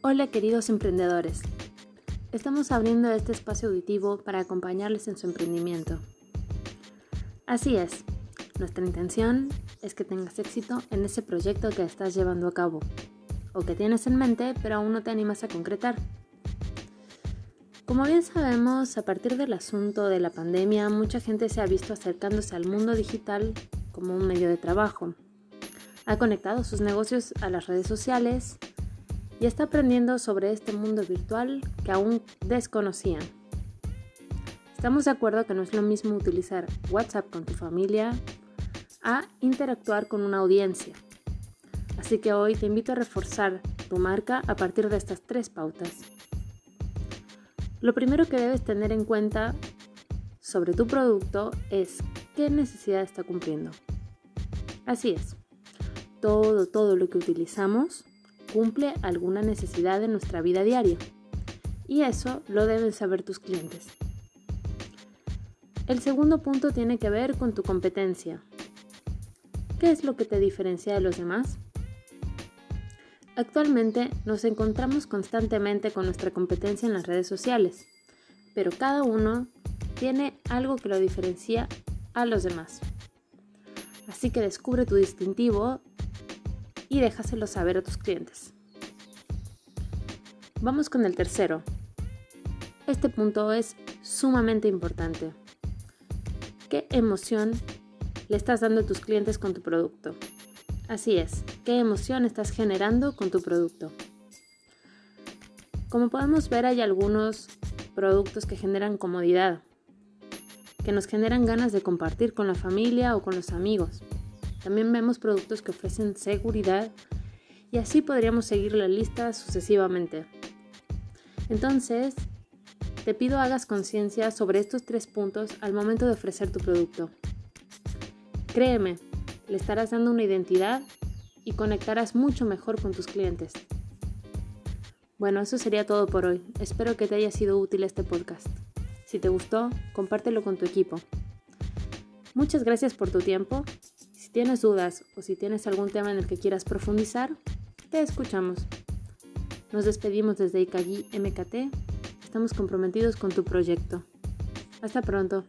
Hola queridos emprendedores. Estamos abriendo este espacio auditivo para acompañarles en su emprendimiento. Así es, nuestra intención es que tengas éxito en ese proyecto que estás llevando a cabo o que tienes en mente pero aún no te animas a concretar. Como bien sabemos, a partir del asunto de la pandemia, mucha gente se ha visto acercándose al mundo digital como un medio de trabajo. Ha conectado sus negocios a las redes sociales y está aprendiendo sobre este mundo virtual que aún desconocían. Estamos de acuerdo que no es lo mismo utilizar WhatsApp con tu familia a interactuar con una audiencia. Así que hoy te invito a reforzar tu marca a partir de estas tres pautas. Lo primero que debes tener en cuenta sobre tu producto es qué necesidad está cumpliendo. Así es, todo, todo lo que utilizamos cumple alguna necesidad de nuestra vida diaria. Y eso lo deben saber tus clientes. El segundo punto tiene que ver con tu competencia. ¿Qué es lo que te diferencia de los demás? Actualmente nos encontramos constantemente con nuestra competencia en las redes sociales, pero cada uno tiene algo que lo diferencia a los demás. Así que descubre tu distintivo y déjaselo saber a tus clientes. Vamos con el tercero. Este punto es sumamente importante. ¿Qué emoción le estás dando a tus clientes con tu producto? Así es, ¿qué emoción estás generando con tu producto? Como podemos ver hay algunos productos que generan comodidad, que nos generan ganas de compartir con la familia o con los amigos. También vemos productos que ofrecen seguridad y así podríamos seguir la lista sucesivamente. Entonces, te pido hagas conciencia sobre estos tres puntos al momento de ofrecer tu producto. Créeme, le estarás dando una identidad y conectarás mucho mejor con tus clientes. Bueno, eso sería todo por hoy. Espero que te haya sido útil este podcast. Si te gustó, compártelo con tu equipo. Muchas gracias por tu tiempo si tienes dudas o si tienes algún tema en el que quieras profundizar, te escuchamos. Nos despedimos desde ICAGI MKT. Estamos comprometidos con tu proyecto. Hasta pronto.